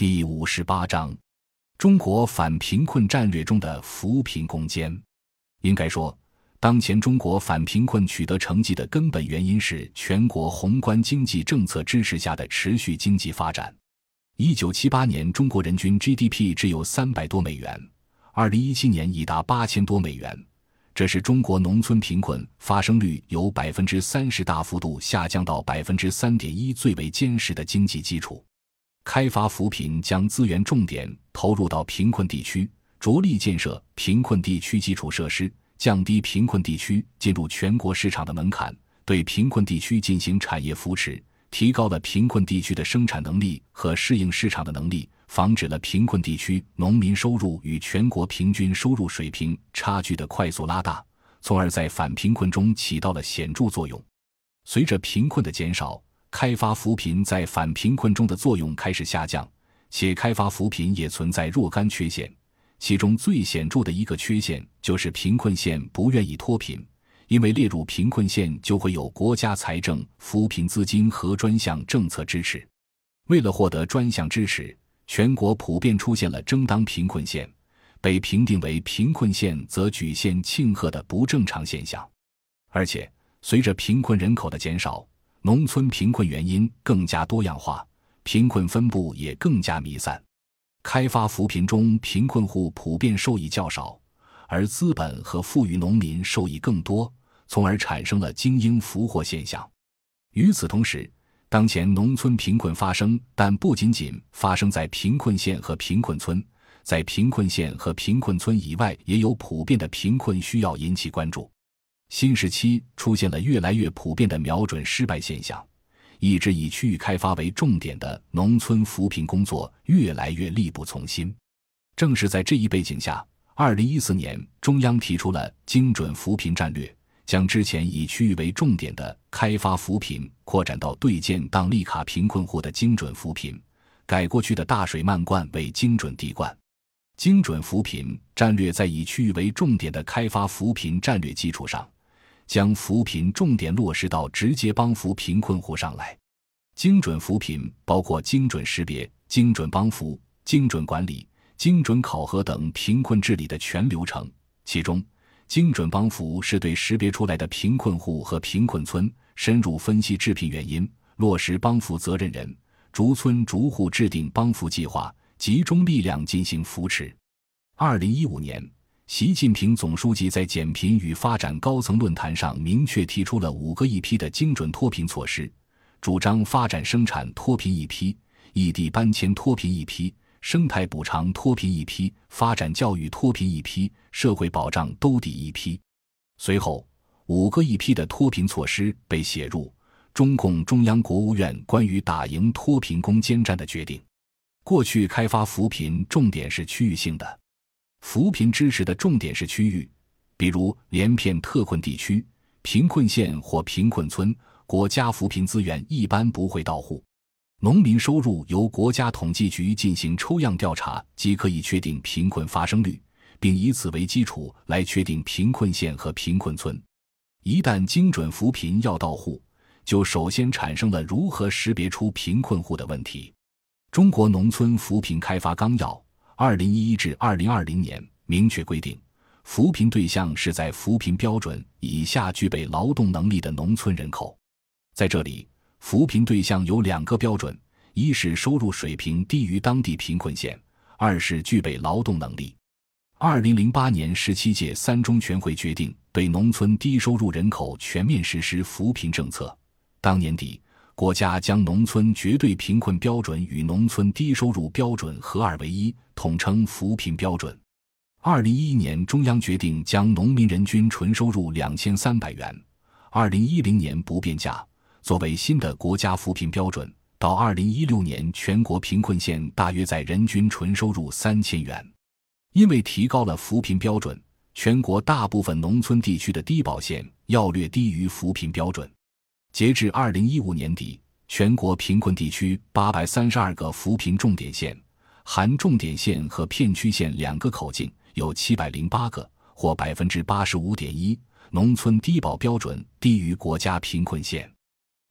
第五十八章：中国反贫困战略中的扶贫攻坚。应该说，当前中国反贫困取得成绩的根本原因是全国宏观经济政策支持下的持续经济发展。一九七八年，中国人均 GDP 只有三百多美元，二零一七年已达八千多美元。这是中国农村贫困发生率由百分之三十大幅度下降到百分之三点一最为坚实的经济基础。开发扶贫将资源重点投入到贫困地区，着力建设贫困地区基础设施，降低贫困地区进入全国市场的门槛，对贫困地区进行产业扶持，提高了贫困地区的生产能力和适应市场的能力，防止了贫困地区农民收入与全国平均收入水平差距的快速拉大，从而在反贫困中起到了显著作用。随着贫困的减少。开发扶贫在反贫困中的作用开始下降，且开发扶贫也存在若干缺陷。其中最显著的一个缺陷就是贫困县不愿意脱贫，因为列入贫困县就会有国家财政扶贫资金和专项政策支持。为了获得专项支持，全国普遍出现了争当贫困县、被评定为贫困县则举县庆贺的不正常现象。而且，随着贫困人口的减少，农村贫困原因更加多样化，贫困分布也更加弥散。开发扶贫中，贫困户普遍受益较少，而资本和富裕农民受益更多，从而产生了精英俘获现象。与此同时，当前农村贫困发生，但不仅仅发生在贫困县和贫困村，在贫困县和贫困村以外，也有普遍的贫困需要引起关注。新时期出现了越来越普遍的瞄准失败现象，一直以区域开发为重点的农村扶贫工作越来越力不从心。正是在这一背景下，二零一四年中央提出了精准扶贫战略，将之前以区域为重点的开发扶贫扩展到对建档立卡贫困户的精准扶贫，改过去的大水漫灌为精准滴灌。精准扶贫战略在以区域为重点的开发扶贫战略基础上。将扶贫重点落实到直接帮扶贫困户上来。精准扶贫包括精准识别、精准帮扶、精准管理、精准考核等贫困治理的全流程。其中，精准帮扶是对识别出来的贫困户和贫困村深入分析致贫原因，落实帮扶责任人，逐村逐户制定帮扶计划，集中力量进行扶持。二零一五年。习近平总书记在减贫与发展高层论坛上明确提出了五个一批的精准脱贫措施，主张发展生产脱贫一批，异地搬迁脱贫一批，生态补偿脱贫一批，发展教育脱贫一批，社会保障兜底一批。随后，五个一批的脱贫措施被写入中共中央、国务院关于打赢脱贫攻坚战的决定。过去开发扶贫重点是区域性的。扶贫支持的重点是区域，比如连片特困地区、贫困县或贫困村，国家扶贫资源一般不会到户。农民收入由国家统计局进行抽样调查，即可以确定贫困发生率，并以此为基础来确定贫困县和贫困村。一旦精准扶贫要到户，就首先产生了如何识别出贫困户的问题。中国农村扶贫开发纲要。二零一一至二零二零年明确规定，扶贫对象是在扶贫标准以下具备劳动能力的农村人口。在这里，扶贫对象有两个标准：一是收入水平低于当地贫困县；二是具备劳动能力。二零零八年十七届三中全会决定对农村低收入人口全面实施扶贫政策。当年底。国家将农村绝对贫困标准与农村低收入标准合二为一，统称扶贫标准。二零一一年，中央决定将农民人均纯收入两千三百元（二零一零年不变价）作为新的国家扶贫标准。到二零一六年，全国贫困县大约在人均纯收入三千元。因为提高了扶贫标准，全国大部分农村地区的低保线要略低于扶贫标准。截至二零一五年底，全国贫困地区八百三十二个扶贫重点县（含重点县和片区县两个口径）有七百零八个，或百分之八十五点一，农村低保标准低于国家贫困线。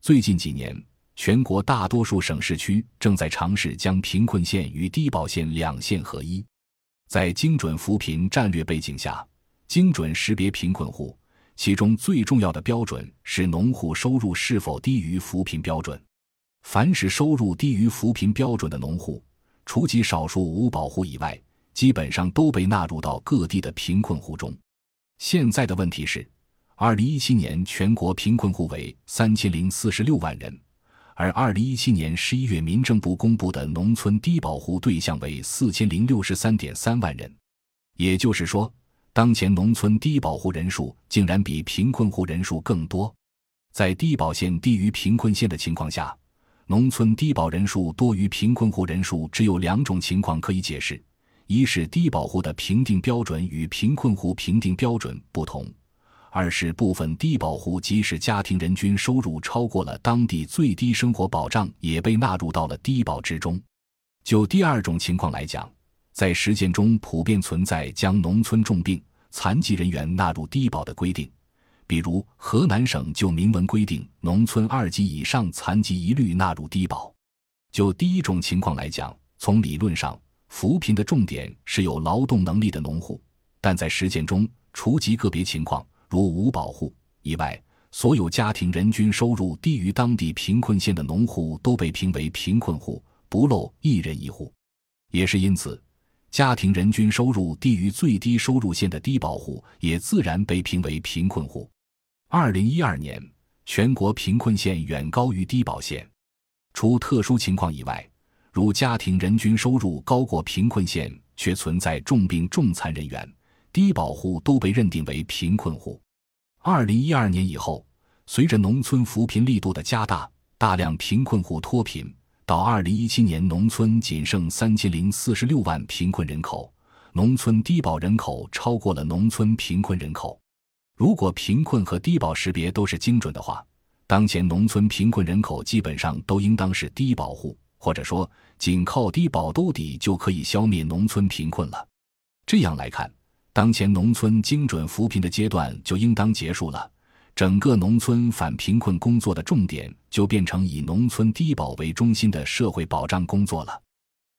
最近几年，全国大多数省市区正在尝试将贫困县与低保县两县合一。在精准扶贫战略背景下，精准识别贫困户，其中最重要的标准是农户收入是否低于扶贫标准。凡是收入低于扶贫标准的农户，除极少数无保户以外，基本上都被纳入到各地的贫困户中。现在的问题是，二零一七年全国贫困户为三千零四十六万人，而二零一七年十一月民政部公布的农村低保户对象为四千零六十三点三万人。也就是说，当前农村低保户人数竟然比贫困户人数更多。在低保线低于贫困线的情况下，农村低保人数多于贫困户人数，只有两种情况可以解释：一是低保户的评定标准与贫困户评定标准不同；二是部分低保户即使家庭人均收入超过了当地最低生活保障，也被纳入到了低保之中。就第二种情况来讲，在实践中普遍存在将农村重病、残疾人员纳入低保的规定。比如，河南省就明文规定，农村二级以上残疾一律纳入低保。就第一种情况来讲，从理论上，扶贫的重点是有劳动能力的农户，但在实践中，除极个别情况如无保户以外，所有家庭人均收入低于当地贫困线的农户都被评为贫困户，不漏一人一户。也是因此，家庭人均收入低于最低收入线的低保户也自然被评为贫困户。二零一二年，全国贫困县远高于低保县，除特殊情况以外，如家庭人均收入高过贫困县却存在重病重残人员，低保户都被认定为贫困户。二零一二年以后，随着农村扶贫力度的加大，大量贫困户脱贫，到二零一七年，农村仅剩三千零四十六万贫困人口，农村低保人口超过了农村贫困人口。如果贫困和低保识别都是精准的话，当前农村贫困人口基本上都应当是低保户，或者说仅靠低保兜底就可以消灭农村贫困了。这样来看，当前农村精准扶贫的阶段就应当结束了，整个农村反贫困工作的重点就变成以农村低保为中心的社会保障工作了。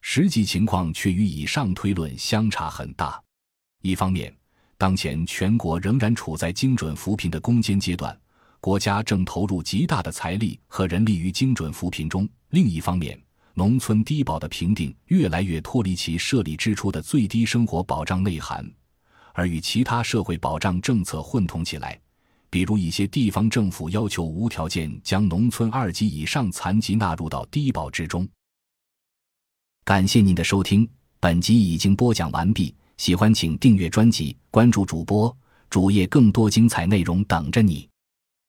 实际情况却与以上推论相差很大。一方面，当前全国仍然处在精准扶贫的攻坚阶段，国家正投入极大的财力和人力于精准扶贫中。另一方面，农村低保的评定越来越脱离其设立之初的最低生活保障内涵，而与其他社会保障政策混同起来。比如，一些地方政府要求无条件将农村二级以上残疾纳入到低保之中。感谢您的收听，本集已经播讲完毕。喜欢请订阅专辑，关注主播主页，更多精彩内容等着你。